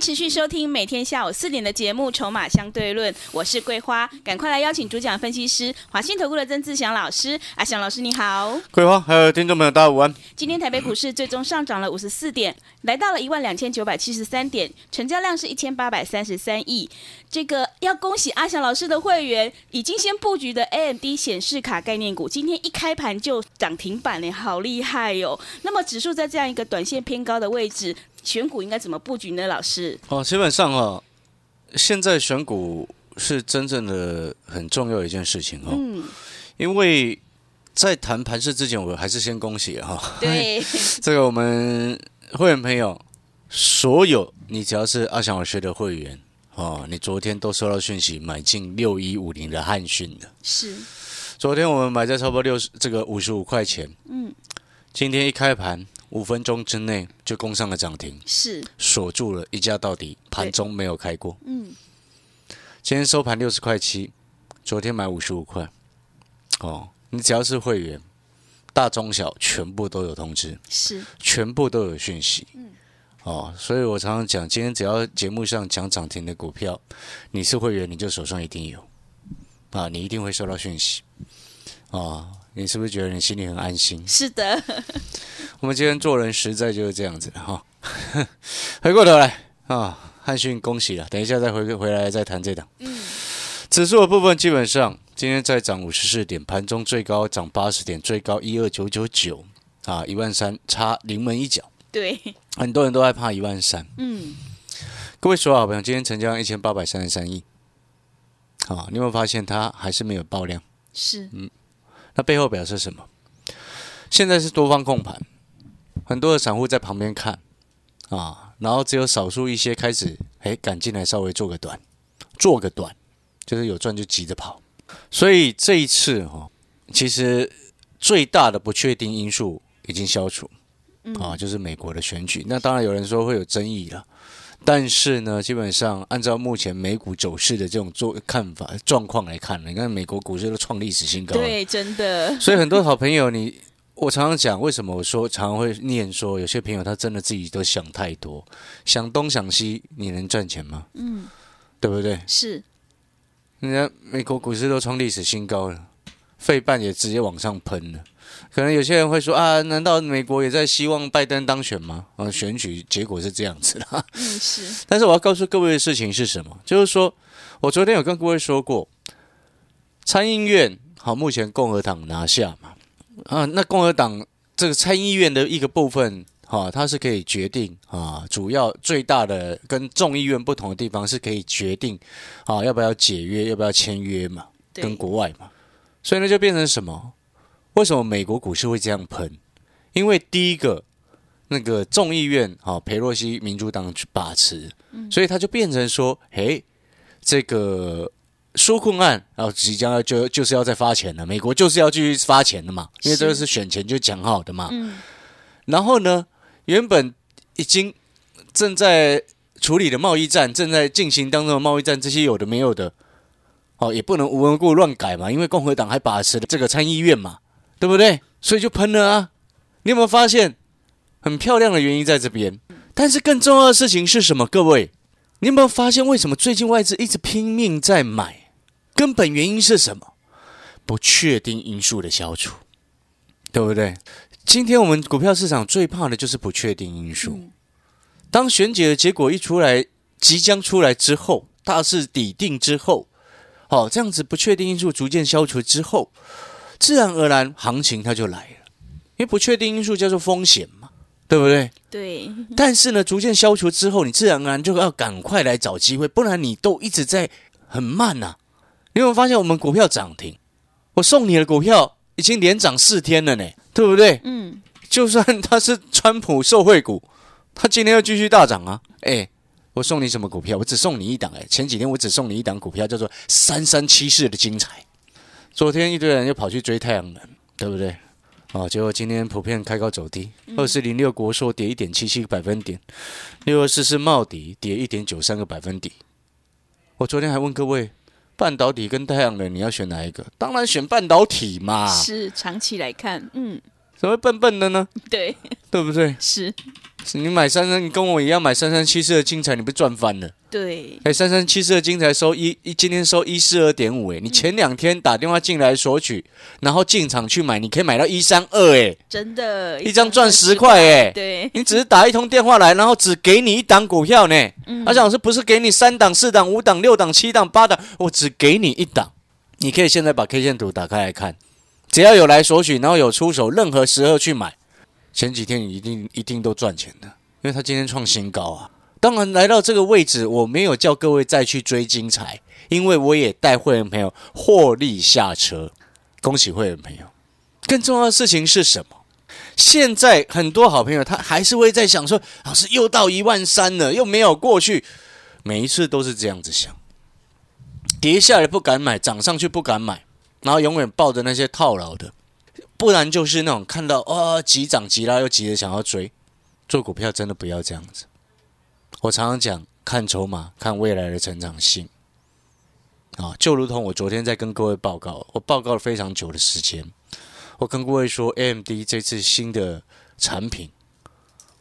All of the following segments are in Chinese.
持续收听每天下午四点的节目《筹码相对论》，我是桂花，赶快来邀请主讲分析师华信投顾的曾志祥老师。阿祥老师你好，桂花还有听众朋友大家午安。今天台北股市最终上涨了五十四点，来到了一万两千九百七十三点，成交量是一千八百三十三亿。这个要恭喜阿翔老师的会员，已经先布局的 AMD 显示卡概念股，今天一开盘就涨停板嘞，好厉害哟、那么指数在这样一个短线偏高的位置，选股应该怎么布局呢？老师？哦，基本上啊，现在选股是真正的很重要一件事情哦，嗯，因为在谈盘势之前，我还是先恭喜哈、对，这个我们会员朋友，所有你只要是阿翔老师的会员哦，你昨天都收到讯息买进六一五零的汉讯的，是，昨天我们买在差不多六十这个五十五块钱，嗯，今天一开盘五分钟之内就攻上了涨停。是，锁住了，一价到底，盘中没有开过。嗯，今天收盘六十块七，昨天买五十五块。哦，你只要是会员，大中小全部都有通知，是，全部都有讯息。哦，所以我常常讲，今天只要节目上讲涨停的股票，你是会员，你就手上一定有啊，你一定会收到讯息。啊，你是不是觉得你心里很安心？是的，我们今天做人实在就是这样子的哈。回过头来啊，汉逊恭喜了，等一下再回回来再谈这档。嗯，指数的部分基本上今天再涨五十四点，盘中最高涨八十点，最高一二九九九啊，一万三差临门一脚，对，很多人都害怕一万三。嗯，各位所有好朋友，今天成交量一千八百三十三亿，啊，你有没有发现它还是没有爆量？是，嗯那背后表示什么？现在是多方控盘，很多的散户在旁边看啊，然后只有少数一些开始哎赶进来稍微做个短，做个短，就是有赚就急着跑。所以这一次哈、哦，其实最大的不确定因素已经消除啊，就是美国的选举。那当然有人说会有争议了。但是呢，基本上按照目前美股走势的这种做看法状况来看，你看美国股市都创历史新高，对，真的，所以很多好朋友你，我常常讲，为什么我说常常会念说，有些朋友他真的自己都想太多，想东想西，你能赚钱吗？嗯，对不对？是，人家美国股市都创历史新高了，费半也直接往上喷了。可能有些人会说啊，难道美国也在希望拜登当选吗？啊，选举结果是这样子的。嗯，是，但是我要告诉各位的事情是什么？就是说我昨天有跟各位说过，参议院好，目前共和党拿下嘛，啊，那共和党这个参议院的一个部分，哈、它是可以决定啊，主要最大的跟众议院不同的地方是可以决定啊，要不要解约，要不要签约嘛，跟，国外嘛，所以呢就变成什么？为什么美国股市会这样喷？因为第一个，那个众议院啊，佩洛西民主党去把持，所以他就变成说，嘿，这个纾困案，然后即将要就就是要再发钱了，美国就是要继续发钱的嘛，因为这个是选前就讲好的嘛。嗯，然后呢，原本已经正在处理的贸易战，正在进行当中的贸易战，这些有的没有的，哦，也不能无缘无故乱改嘛，因为共和党还把持了这个参议院嘛，对不对？所以就喷了啊！你有没有发现很漂亮的原因在这边？但是更重要的事情是什么？各位，你有没有发现为什么最近外资一直拼命在买？根本原因是什么？不确定因素的消除，对不对？今天我们股票市场最怕的就是不确定因素。嗯当选举的结果一出来，即将出来之后，大势底定之后，好、这样子不确定因素逐渐消除之后，自然而然行情它就来了。因为不确定因素叫做风险嘛，对不对？对，但是呢，逐渐消除之后，你自然而然就要赶快来找机会，不然你都一直在很慢呐、你有没有发现我们股票涨停？我送你的股票已经连涨四天了呢，对不对？嗯，就算它是川普受惠股，它今天要继续大涨啊！哎，我我送你什么股票？我只送你一档哎，前几天我只送你一档股票，叫做三三七四的精彩。昨天一堆人又跑去追太阳能，对不对？哦，结果今天普遍开高走低，二四零六国硕跌一点七七个百分点，六二四是茂迪跌一点九三个百分点。我昨天还问各位，半导体跟太阳能你要选哪一个？当然选半导体嘛，是长期来看，嗯，怎么会笨笨的呢？对，对不对？是，是你买三三，你跟我一样买三三七四的精彩，你不赚翻了？对，哎，三三七四的精彩收一一，今天收一四二点五，哎，你前两天打电话进来索取，然后进场去买，你可以买到一三二，哎，真的，一张赚十块，哎，对，你只是打一通电话来，然后只给你一档股票呢，而且老师不是给你三档、四档、五档、六档、七档、八档，我只给你一档，你可以现在把 K 线图打开来看，只要有来索取，然后有出手，任何时候去买，前几天你一定一定都赚钱的，因为他今天创新高啊。当然，来到这个位置，我没有叫各位再去追精彩，因为我也带会员朋友获利下车。恭喜会员朋友！更重要的事情是什么？现在很多好朋友他还是会在想说：“老师又到一万三了，又没有过去。”每一次都是这样子想，跌下来不敢买，涨上去不敢买，然后永远抱着那些套牢的，不然就是那种看到啊急涨急拉又急着想要追，做股票真的不要这样子。我常常讲，看筹码，看未来的成长性。啊，就如同我昨天在跟各位报告，我报告了非常久的时间。我跟各位说，AMD 这次新的产品，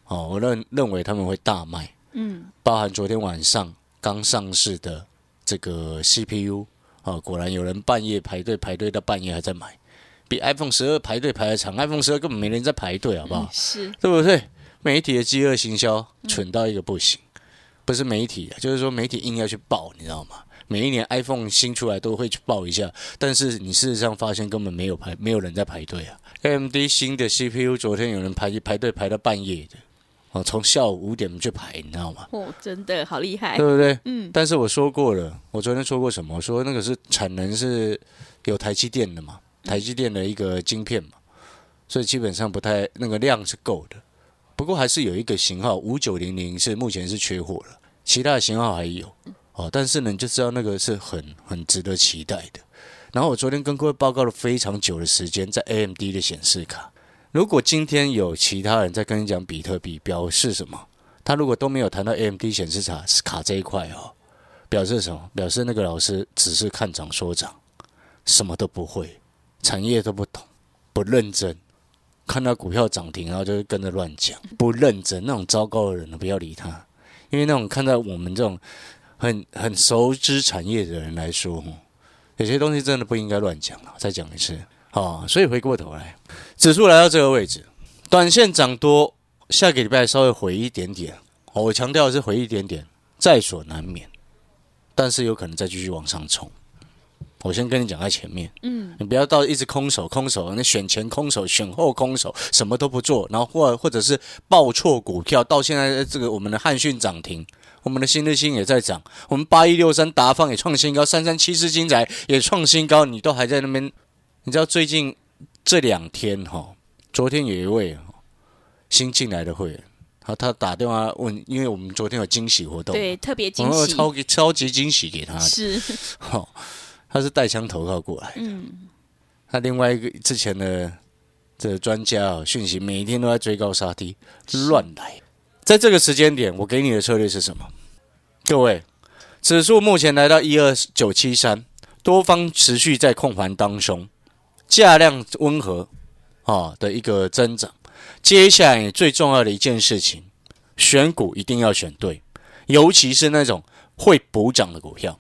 哦，我认认为他们会大卖。嗯，包含昨天晚上刚上市的这个 CPU，啊，果然有人半夜排队排队到半夜还在买，比 iPhone 十二排队排的长。iPhone 十二根本没人在排队，好不好？是，对不对？媒体的饥饿行销蠢到一个不行，不是媒体啊，就是说媒体硬要去报，你知道吗？每一年 iPhone 新出来都会去报一下，但是你事实上发现根本没有排，没有人在排队啊。AMD 新的 CPU 昨天有人排排队排到半夜的，哦，从下午五点去排，你知道吗？哦，真的好厉害，对不对？嗯，但是我说过了，我昨天说过什么？我说那个是产能是有台积电的嘛，台积电的一个晶片嘛，所以基本上不太那个量是够的。不过还是有一个型号五九零零是目前是缺货了，其他的型号还有哦。但是呢，你就知道那个是很很值得期待的。然后我昨天跟各位报告了非常久的时间，在 AMD 的显示卡。如果今天有其他人在跟你讲比特币，表示什么？他如果都没有谈到 AMD 显示卡卡这一块哦，表示什么？表示那个老师只是看涨说涨，什么都不会，产业都不懂，不认真。看到股票涨停，然后就跟着乱讲，不认真那种糟糕的人呢，不要理他。因为那种看到我们这种很很熟知产业的人来说，有些东西真的不应该乱讲了。再讲一次，啊，所以回过头来，指数来到这个位置，短线涨多，下个礼拜稍微回一点点。我强调的是回一点点，在所难免，但是有可能再继续往上冲。我先跟你讲在前面，嗯，你不要到一直空手空手，你选前空手，选后空手，什么都不做，然后或或者是报错股票，到现在这个我们的汉讯涨停，我们的新日新也在涨，我们八一六三达方也创新高，三三七四金仔也创新高，你都还在那边，你知道最近这两天哈，昨天有一位新进来的会员，他他打电话问，因为我们昨天有惊喜活动，对，特别惊喜，超级超级惊喜给他的，是，哈、他是带枪投靠过来。嗯，他另外一个之前的这个专家啊，讯息每一天都在追高杀低，乱来。在这个时间点，我给你的策略是什么？各位，指数目前来到一二九七三，多方持续在控盘当中，价量温和啊的一个增长。接下来最重要的一件事情，选股一定要选对，尤其是那种会补涨的股票。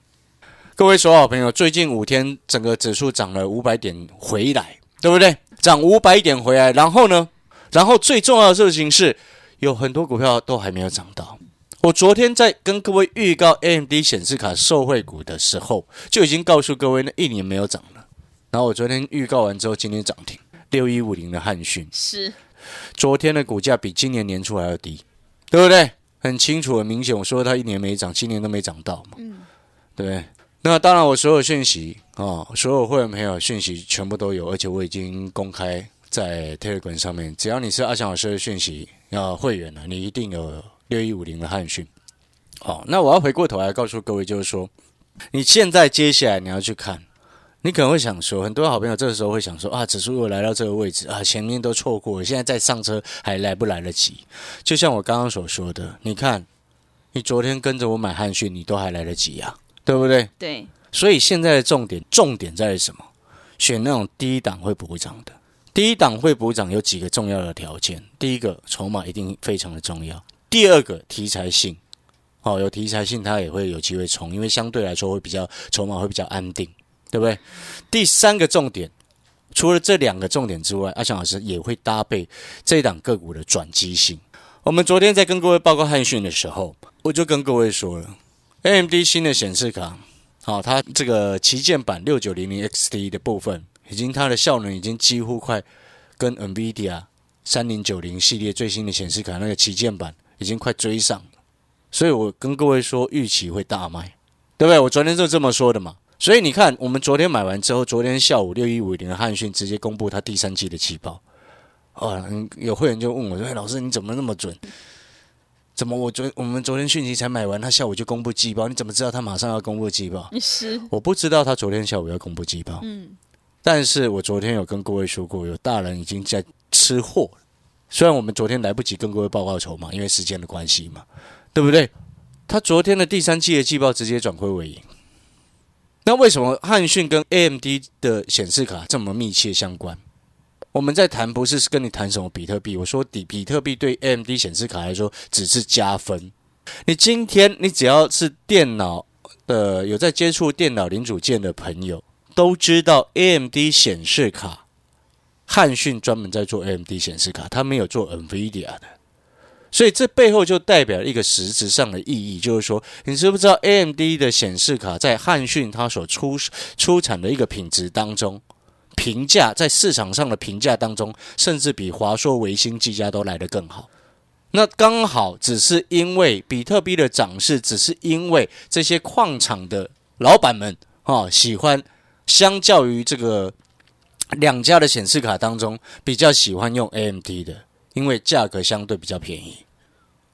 各位所有好朋友，最近五天整个指数涨了五百点回来，对不对？涨五百点回来，然后呢？然后最重要的事情是，有很多股票都还没有涨到。我昨天在跟各位预告 AMD 显示卡受惠股的时候，就已经告诉各位，那一年没有涨了。然后我昨天预告完之后，今天涨停六一五零的汉讯，是，昨天的股价比今年年初还要低，对不对？很清楚、很明显，我说它一年没涨，今年都没涨到嘛，嗯，对不对？那当然，我所有讯息啊、哦，所有会员朋友讯息全部都有，而且我已经公开在 Telegram 上面。只要你是阿翔老师的讯息要会员了，你一定有六一五零的汉讯。好，那我要回过头来告诉各位，就是说，你现在接下来你要去看，你可能会想说，很多好朋友这个时候会想说啊，指数如果来到这个位置啊，前面都错过了，现在再上车还来不来得及？就像我刚刚所说的，你看，你昨天跟着我买汉讯，你都还来得及呀、对不对？对，所以现在的重点，重点在于什么？选那种第一档会补涨的。第一档会补涨有几个重要的条件，第一个筹码一定非常的重要，第二个题材性，哦，有题材性它也会有机会冲，因为相对来说会比较筹码会比较安定，对不对？第三个重点，除了这两个重点之外，阿强老师也会搭配这一档个股的转机性。我们昨天在跟各位报告汉讯的时候，我就跟各位说了，AMD 新的显示卡，好、它这个旗舰版六九零零 XT 的部分，已经它的效能已经几乎快跟 NVIDIA 三零九零系列最新的显示卡那个旗舰版已经快追上了，所以我跟各位说预期会大卖，对不对？我昨天就这么说的嘛。所以你看，我们昨天买完之后，昨天下午六一五零的汉讯直接公布他第三季的季报。哦，嗯有会员就问我说：“哎，老师你怎么那么准？怎么我昨我们昨天讯息才买完，他下午就公布季报？你怎么知道他马上要公布季报？”是，我不知道他昨天下午要公布季报，嗯，但是我昨天有跟各位说过，有大人已经在吃货。虽然我们昨天来不及跟各位报告筹码，因为时间的关系嘛，对不对？他昨天的第三季的季报直接转亏为盈。那为什么汉讯跟 AMD 的显示卡这么密切相关？我们在谈不是跟你谈什么比特币，我说比比特币对 AMD 显示卡来说只是加分。你今天你只要是电脑的有在接触电脑零组件的朋友，都知道 AMD 显示卡，汉讯专门在做 AMD 显示卡，他没有做 NVIDIA 的。所以这背后就代表一个实质上的意义，就是说，你知不知道 AMD 的显示卡在汉讯它所出出产的一个品质当中，评价在市场上的评价当中，甚至比华硕、维星、技嘉都来得更好。那刚好只是因为比特币的涨势，只是因为这些矿场的老板们啊、喜欢，相较于这个两家的显示卡当中，比较喜欢用 AMD 的，因为价格相对比较便宜。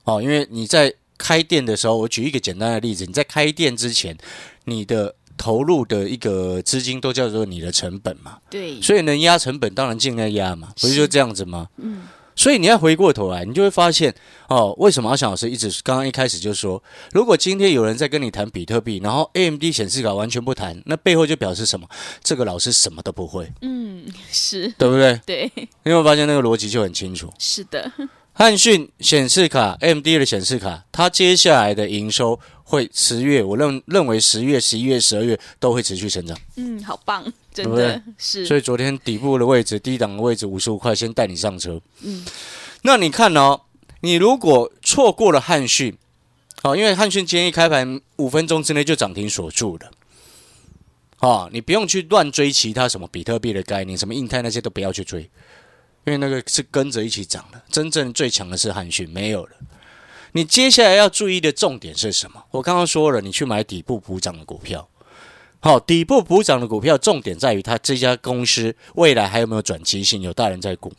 哦，因为你在开店的时候，我举一个简单的例子，你在开店之前，你的投入的一个资金都叫做你的成本嘛，对，所以能压成本，当然尽量压嘛，不是是就这样子吗？嗯，所以你要回过头来，你就会发现哦，为什么阿翔老师一直刚刚一开始就说，如果今天有人在跟你谈比特币，然后 AMD 显示卡完全不谈，那背后就表示什么？这个老师什么都不会，嗯，是，对不对？对，你有没有发现那个逻辑就很清楚？是的，汉讯显示卡、AMD 的显示卡，它接下来的营收会十月，我认认为十月、十一月、十二月都会持续成长。嗯，好棒，真的是，所以昨天底部的位置、低档的位置五十五块，先带你上车。嗯，那你看哦，你如果错过了汉讯，哦，因为汉讯今天一开盘五分钟之内就涨停锁住了。哦，你不用去乱追其他什么比特币的概念，什么印太那些都不要去追，因为那个是跟着一起涨的。真正最强的是汉讯，没有了。你接下来要注意的重点是什么？我刚刚说了，你去买底部补涨的股票。好，底部补涨的股票，重点在于它这家公司未来还有没有转机性，有大人在股。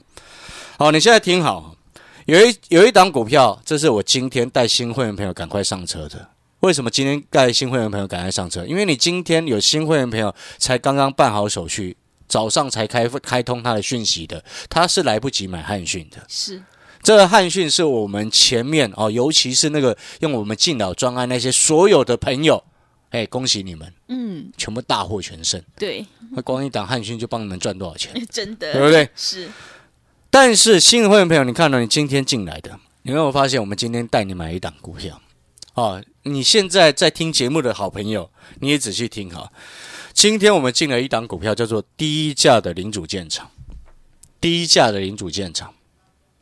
好，你现在听好，有一有一档股票，这是我今天带新会员朋友赶快上车的。为什么今天带新会员朋友赶快上车？因为你今天有新会员朋友才刚刚办好手续，早上才开开通他的讯息的，他是来不及买汉讯的。是，这个汉讯是我们前面哦，尤其是那个用我们敬老专案那些所有的朋友，哎，恭喜你们，嗯，全部大获全胜。对，那光一档汉讯就帮你们赚多少钱，真的，对不对？是，但是新的会员朋友，你看到你今天进来的，你有没有发现我们今天带你买一档股票？哦，你现在在听节目的好朋友，你也仔细听哈。今天我们进了一档股票，叫做低价的零组件厂。低价的零组件厂。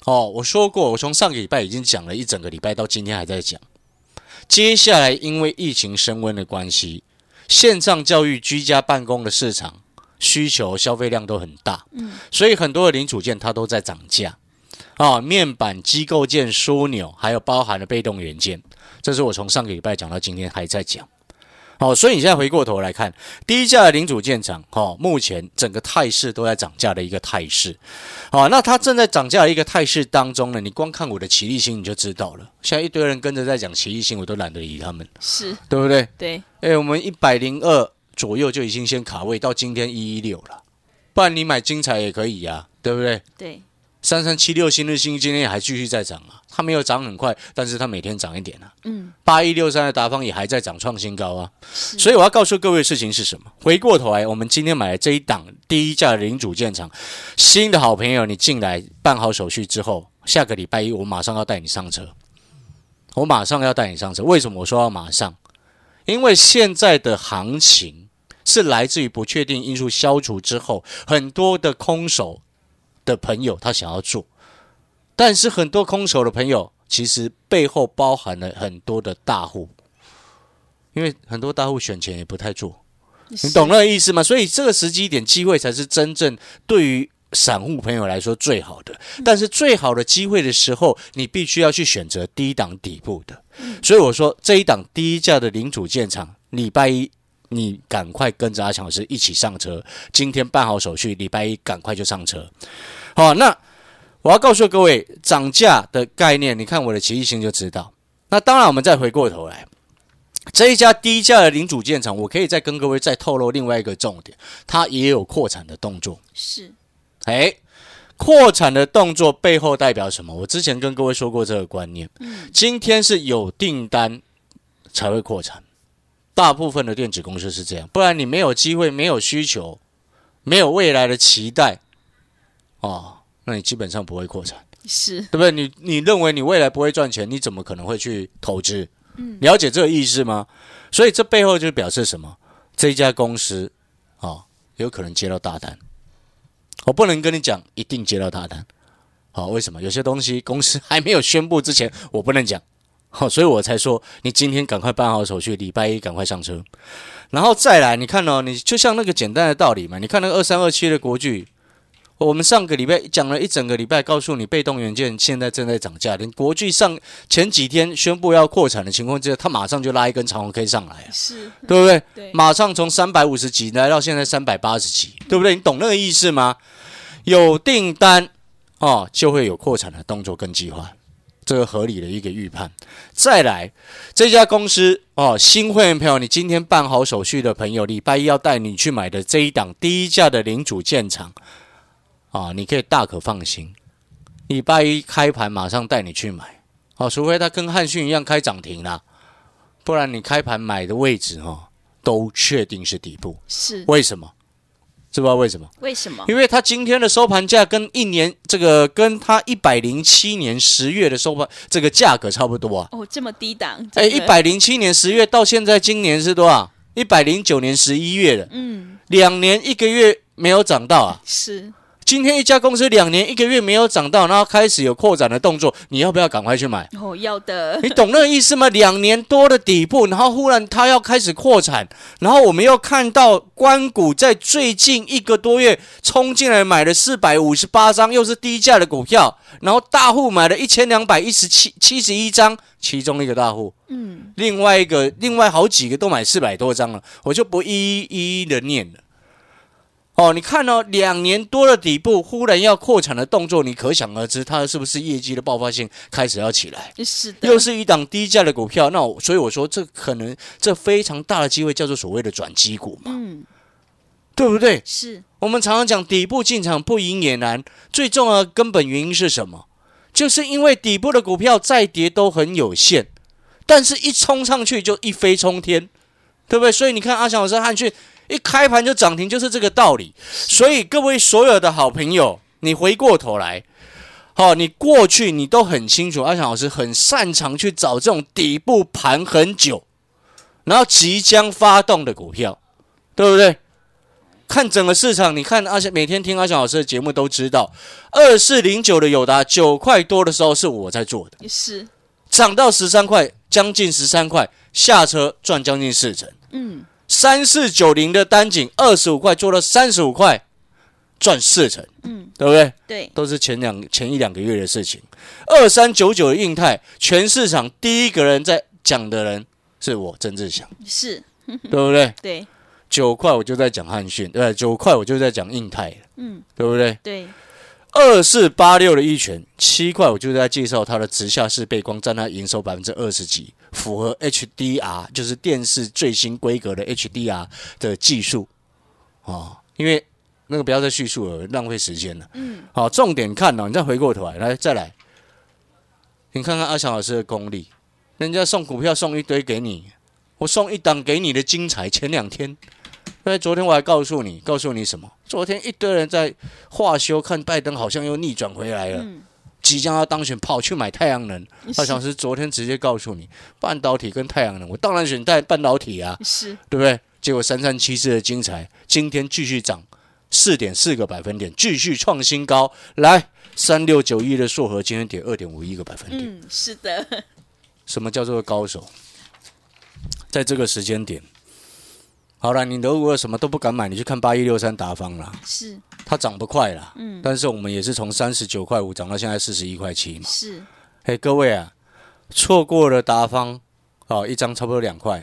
哦，我说过，我从上个礼拜已经讲了一整个礼拜，到今天还在讲。接下来因为疫情升温的关系，线上教育、居家办公的市场需求、消费量都很大，嗯，所以很多的零组件它都在涨价。啊、面板、机构件、枢纽，还有包含了被动元件，这是我从上个礼拜讲到今天还在讲。好，所以你现在回过头来看，低价的零组件厂，哈，目前整个态势都在涨价的一个态势。好，那它正在涨价的一个态势当中呢，你光看我的奇力星你就知道了。现在一堆人跟着在讲奇力星，我都懒得理他们，是对不对？对，哎，我们一百零二左右就已经先卡位，到今天一一六了，不然你买精彩也可以呀、对不对？对，三三七六新日新今天还继续在涨啊，它没有涨很快，但是它每天涨一点啊。嗯，八一六三的达方也还在涨创新高啊。所以我要告诉各位的事情是什么？回过头来，我们今天买的这一档第一架的零组件厂，新的好朋友，你进来办好手续之后，下个礼拜一我马上要带你上车，我马上要带你上车。为什么我说要马上？因为现在的行情是来自于不确定因素消除之后，很多的空手的朋友他想要做，但是很多空手的朋友其实背后包含了很多的大户，因为很多大户选钱也不太做，你懂那个意思吗？所以这个时机点机会才是真正对于散户朋友来说最好的。但是最好的机会的时候，你必须要去选择低档底部的。所以我说这一档低价的领主建厂，礼拜一你赶快跟着阿强老师一起上车，今天办好手续，礼拜一赶快就上车。好，那我要告诉各位涨价的概念，你看我的奇异星就知道。那当然，我们再回过头来，这一家低价的零组件厂，我可以再跟各位再透露另外一个重点，它也有扩产的动作。是哎，扩产的动作背后代表什么？我之前跟各位说过这个观念。今天是有订单才会扩产，大部分的电子公司是这样，不然你没有机会、没有需求、没有未来的期待，哦，那你基本上不会扩产，是，对不对？你你认为你未来不会赚钱，你怎么可能会去投资？了解这个意思吗？所以这背后就表示什么？这一家公司啊、哦，有可能接到大单。我不能跟你讲一定接到大单，好、为什么？有些东西公司还没有宣布之前，我不能讲，好、所以我才说你今天赶快办好手续，礼拜一赶快上车，然后再来，你看哦，你就像那个简单的道理嘛，你看那个二三二七的国巨，我们上个礼拜讲了一整个礼拜，告诉你被动元件现在正在涨价，连国巨上前几天宣布要扩产的情况之下，它马上就拉一根长红 K 上来啊，是，对不对？对，马上从三百五十几来到现在三百八十几，对不对？你懂那个意思吗？有订单哦，就会有扩产的动作跟计划，这个合理的一个预判。再来，这家公司哦，新会员朋友，你今天办好手续的朋友，礼拜一要带你去买的这一档低价的零组件厂啊，你可以大可放心，礼拜一开盘马上带你去买哦，除非它跟汉讯一样开涨停啦，不然你开盘买的位置哦，都确定是底部。是，为什么？知不知道为什么？为什么？因为它今天的收盘价跟一年这个跟它一百零七年十月的收盘这个价格差不多啊。哦，这么低档，哎，一百零七年十月到现在今年是多少？一百零九年十一月的，嗯，两年一个月没有涨到啊。是，今天一家公司两年一个月没有涨到，然后开始有扩展的动作，你要不要赶快去买？哦，要的，你懂那个意思吗？两年多的底部，然后忽然它要开始扩产，然后我们又看到关谷在最近一个多月冲进来买了四百五十八张，又是低价的股票，然后大户买了一千两百一十七七十一张，其中一个大户，嗯，另外一个另外好几个都买四百多张了，我就不一一一一的念了。哦，你看哦，两年多的底部忽然要扩产的动作，你可想而知，它是不是业绩的爆发性开始要起来？是的，又是一档低价的股票，那我所以我说这可能这非常大的机会叫做所谓的转机股嘛，嗯，对不对？是，我们常常讲底部进场不赢也难，最重要的根本原因是什么？就是因为底部的股票再跌都很有限，但是一冲上去就一飞冲天，对不对？所以你看阿翔老师汉讯一开盘就涨停，就是这个道理。所以各位所有的好朋友，你回过头来。好、你过去你都很清楚，阿强老师很擅长去找这种底部盘很久，然后即将发动的股票，对不对？看整个市场，你看阿翔每天听阿强老师的节目都知道，二四零九的友达九块多的时候是我在做的，是，涨到十三块，将近十三块，下车赚将近四成。嗯，三四九零的单井二十五块做到三十五块，赚四成，嗯，对不对？对，都是前两前一两个月的事情。二三九九的印泰，全市场第一个人在讲的人是我曾志祥，是，对不对？对，九块我就在讲汉讯，对？九块我就在讲印泰，嗯，对不对？对，二四八六的一拳，七块我就在介绍它的直下式背光，占它营收百分之二十几，符合 HDR，就是电视最新规格的 HDR 的技术哦。因为那个不要再叙述了，浪费时间了。嗯，好，重点看哦，你再回过头来，来再来，你看看阿强老师的功力，人家送股票送一堆给你，我送一档给你的精彩，前两天。因为，昨天我还告诉你，告诉你什么？昨天一堆人在化修，看拜登好像又逆转回来了，嗯即将要当选，跑去买太阳能。阿翔老师昨天直接告诉你，半导体跟太阳能，我当然选带半导体啊，是，对不对？结果三三七四的精彩，今天继续涨四点四个百分点，继续创新高。来，三六九一的硕和今天跌二点五一个百分点。嗯，是的，什么叫做高手？在这个时间点，好了，你如果什么都不敢买，你去看八一六三达方啦，是，它涨不快啦，嗯，但是我们也是从三十九块五涨到现在四十一块七嘛。是，嘿，各位啊，错过了达方哦，一张差不多两块；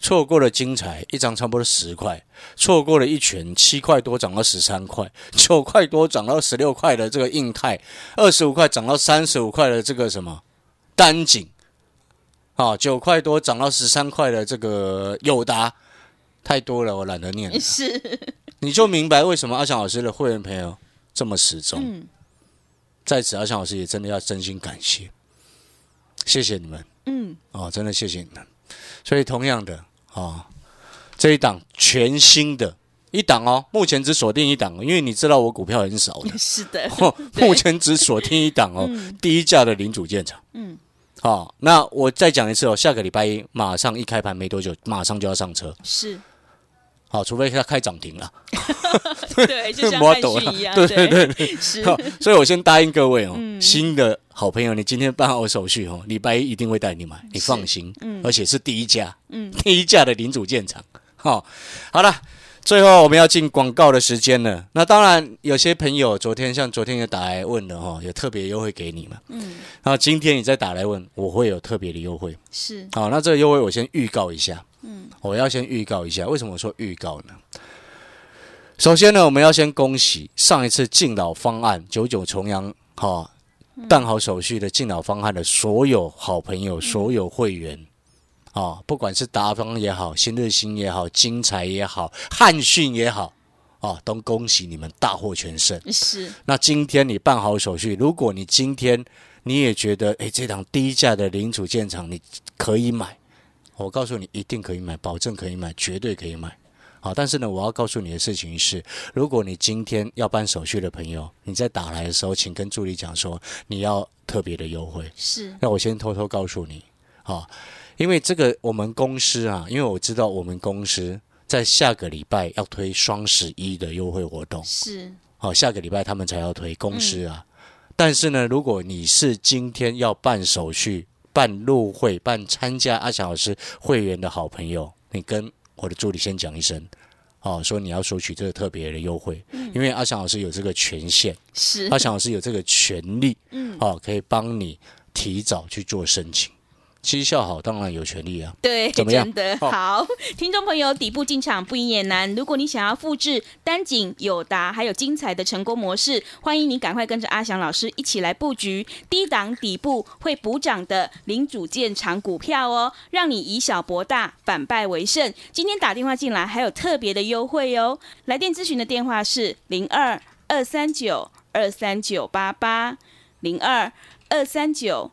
错过了精彩，一张差不多十块；错过了一拳，七块多涨到十三块，九块多涨到十六块的这个印泰，二十五块涨到三十五块的这个什么？单井，啊，九块多涨到十三块的这个友达，太多了，我懒得念了。是，你就明白为什么阿翔老师的会员朋友这么始终。嗯。在此，阿翔老师也真的要真心感谢，谢谢你们。嗯，哦，真的谢谢你们。所以同样的哦，这一档全新的一档哦，目前只锁定一档哦，因为你知道我股票很少的，是的，哦、目前只锁定一档哦，第一价的零组建厂。嗯，好、那我再讲一次哦，下个礼拜一马上一开盘没多久，马上就要上车。是，好、除非它开涨停了。对，就像汉我懂了讯一样，对对对对是，好所以我先答应各位哦，嗯。新的好朋友，你今天办好手续哦，礼拜一一定会带你买，你放心，而且是第一家，嗯。第一家的零组建厂。好、好了，最后我们要进广告的时间了。那当然，有些朋友昨天像昨天也打来问了哈、有特别优惠给你们。嗯，然后今天你再打来问，我会有特别的优惠。是，好，那这个优惠我先预告一下。嗯，我要先预告一下，为什么我说预告呢？首先呢，我们要先恭喜上一次敬老方案九九重阳哈、办好手续的敬老方案的所有好朋友、所有会员啊、不管是达方也好、新日新也好、精彩也好、汉讯也好啊，都恭喜你们大获全胜。是，那今天你办好手续，如果你今天你也觉得，哎，这档低价的零组件厂你可以买，我告诉你一定可以买，保证可以买，绝对可以买。好，但是呢，我要告诉你的事情是，如果你今天要办手续的朋友，你在打来的时候，请跟助理讲说你要特别的优惠。是，那我先偷偷告诉你，啊，因为这个我们公司啊，因为我知道我们公司在下个礼拜要推双十一的优惠活动。是，好、下个礼拜他们才要推公司啊。但是呢，如果你是今天要办手续、办入会、办参加阿翔老师会员的好朋友，你跟我的助理先讲一声，哦，说你要索取这个特别的优惠，因为阿翔老师有这个权限，是，阿翔老师有这个权利，嗯，哦，可以帮你提早去做申请。绩效好当然有权利啊。对，怎么样真的哦好，听众朋友，底部进场不赢也难。如果你想要复制单井、友达还有精彩的成功模式，欢迎你赶快跟着阿翔老师一起来布局低档底部会补涨的零组件厂股票哦，让你以小博大，反败为胜。今天打电话进来还有特别的优惠哦，来电咨询的电话是零二二三九二三九八八零二二三九。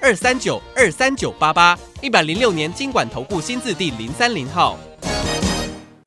二三九二三九八八，一百零六年经管投顾新字第零三零号。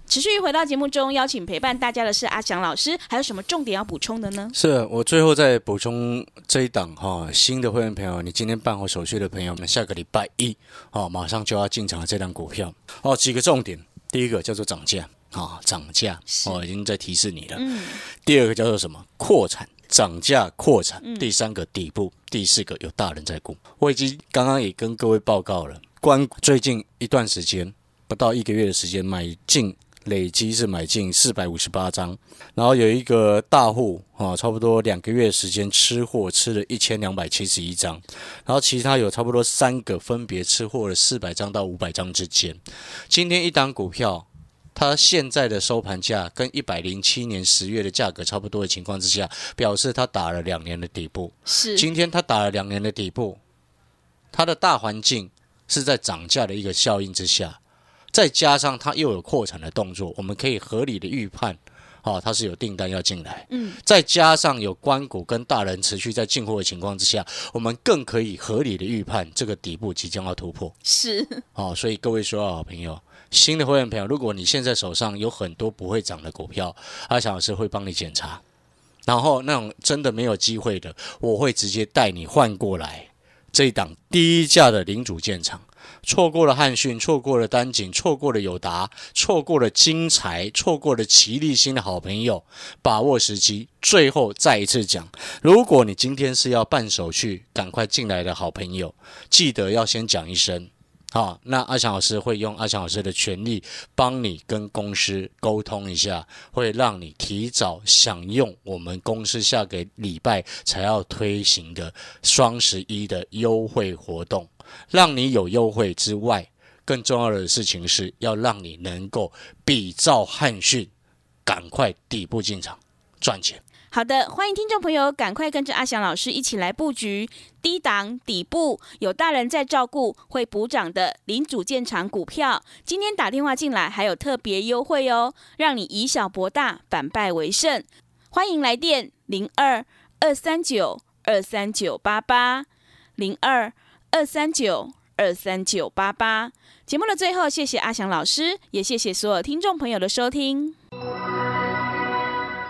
持续回到节目中，邀请陪伴大家的是阿翔老师，还有什么重点要补充的呢？是我最后再补充这一档哈、新的会员朋友，你今天办好手续的朋友们，下个礼拜一哦，马上就要进场的这档股票哦，几个重点，第一个叫做涨价啊涨价是哦，已经在提示你了。嗯，第二个叫做什么？扩产。涨价扩产，嗯第三个底部，第四个有大人在顾。我已经刚刚也跟各位报告了，关最近一段时间不到一个月的时间，买进累积是买进四百五十八张，然后有一个大户啊，差不多两个月的时间吃货吃了一千两百七十一张，然后其他有差不多三个分别吃货了四百张到五百张之间。今天一档股票。它现在的收盘价跟一百零七年十月的价格差不多的情况之下，表示它打了两年的底部。是今天它打了两年的底部，它的大环境是在涨价的一个效应之下，再加上它又有扩产的动作，我们可以合理的预判，哦，它是有订单要进来。嗯，再加上有关股跟大人持续在进货的情况之下，我们更可以合理的预判这个底部即将要突破。是哦，所以各位所有好朋友，新的会员朋友，如果你现在手上有很多不会涨的股票，阿强老师会帮你检查，然后那种真的没有机会的，我会直接带你换过来这一档低价的领主建厂。错过了汉讯，错过了丹景，错过了友达，错过了金财，错过了奇力新的好朋友，把握时机。最后再一次讲，如果你今天是要办手续，赶快进来的好朋友，记得要先讲一声。好，那阿强老师会用阿强老师的权利帮你跟公司沟通一下，会让你提早享用我们公司下个礼拜才要推行的双十一的优惠活动，让你有优惠之外，更重要的事情是要让你能够比照汉讯，赶快底部进场赚钱。好的，欢迎听众朋友赶快跟着阿翔老师一起来布局低档底部有大人在照顾会补涨的零组件厂股票。今天打电话进来还有特别优惠哦，让你以小博大，反败为胜。欢迎来电零二二三九二三九八八零二二三九二三九八八。节目的最后，谢谢阿翔老师，也谢谢所有听众朋友的收听。